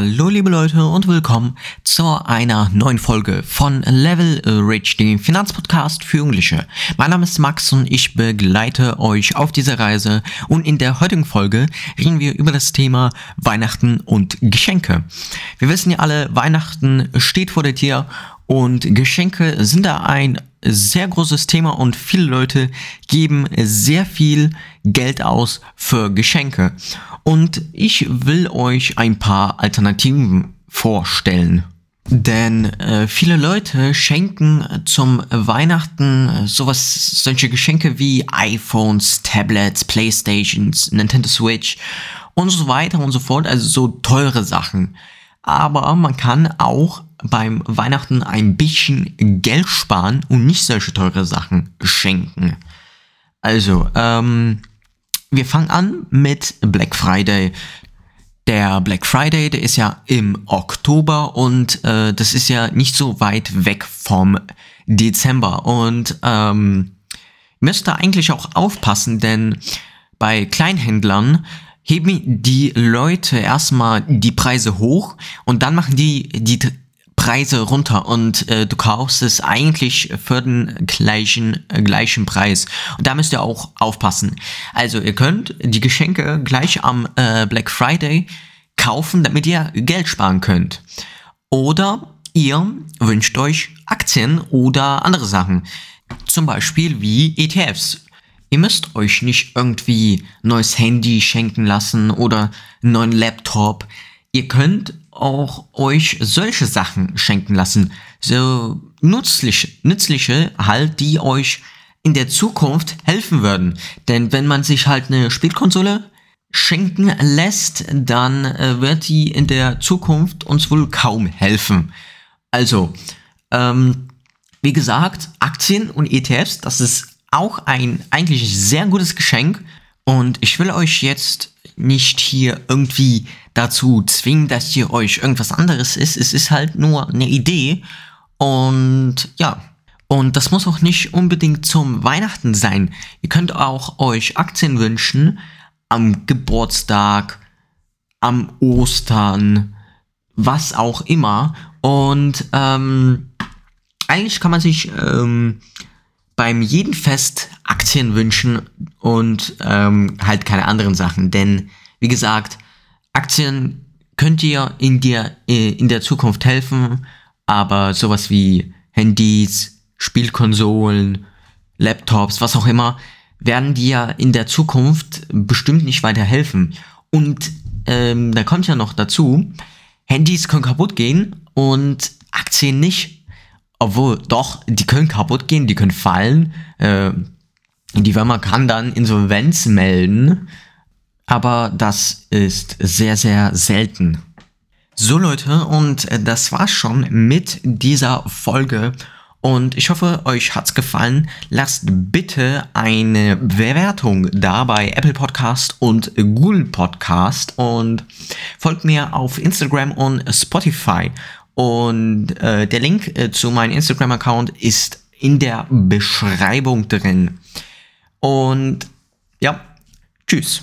Hallo liebe Leute und willkommen zu einer neuen Folge von Level Rich, dem Finanzpodcast für Jugendliche. Mein Name ist Max und ich begleite euch auf dieser Reise und in der heutigen Folge reden wir über das Thema Weihnachten und Geschenke. Wir wissen ja alle, Weihnachten steht vor der Tür und Geschenke sind da ein sehr großes Thema und viele Leute geben sehr viel Geld aus für Geschenke. Und ich will euch ein paar Alternativen vorstellen. Denn äh, viele Leute schenken zum Weihnachten sowas, solche Geschenke wie iPhones, Tablets, Playstations, Nintendo Switch und so weiter und so fort, also so teure Sachen. Aber man kann auch beim Weihnachten ein bisschen Geld sparen und nicht solche teure Sachen schenken. Also, ähm, wir fangen an mit Black Friday. Der Black Friday, der ist ja im Oktober und äh, das ist ja nicht so weit weg vom Dezember. Und ähm, müsst da eigentlich auch aufpassen, denn bei Kleinhändlern heben die Leute erstmal die Preise hoch und dann machen die die Preise runter und äh, du kaufst es eigentlich für den gleichen, äh, gleichen Preis. Und da müsst ihr auch aufpassen. Also ihr könnt die Geschenke gleich am äh, Black Friday kaufen, damit ihr Geld sparen könnt. Oder ihr wünscht euch Aktien oder andere Sachen. Zum Beispiel wie ETFs. Ihr müsst euch nicht irgendwie neues Handy schenken lassen oder einen neuen Laptop. Ihr könnt auch euch solche Sachen schenken lassen. So nützliche, nützliche halt, die euch in der Zukunft helfen würden. Denn wenn man sich halt eine Spielkonsole schenken lässt, dann äh, wird die in der Zukunft uns wohl kaum helfen. Also, ähm, wie gesagt, Aktien und ETFs, das ist auch ein eigentlich sehr gutes Geschenk. Und ich will euch jetzt nicht hier irgendwie dazu zwingen, dass ihr euch irgendwas anderes ist. Es ist halt nur eine Idee. Und ja, und das muss auch nicht unbedingt zum Weihnachten sein. Ihr könnt auch euch Aktien wünschen am Geburtstag, am Ostern, was auch immer. Und ähm, eigentlich kann man sich ähm, beim jeden Fest Aktien wünschen und ähm, halt keine anderen Sachen. Denn wie gesagt, Aktien könnt ihr in, dir, äh, in der Zukunft helfen, aber sowas wie Handys, Spielkonsolen, Laptops, was auch immer, werden dir in der Zukunft bestimmt nicht weiterhelfen. Und ähm, da kommt ja noch dazu, Handys können kaputt gehen und Aktien nicht. Obwohl, doch, die können kaputt gehen, die können fallen. Äh, die Firma kann dann Insolvenz melden aber das ist sehr, sehr selten. So Leute, und das war's schon mit dieser Folge. Und ich hoffe, euch hat's gefallen. Lasst bitte eine Bewertung da bei Apple Podcast und Google Podcast und folgt mir auf Instagram und Spotify. Und äh, der Link äh, zu meinem Instagram-Account ist in der Beschreibung drin. Und ja, tschüss.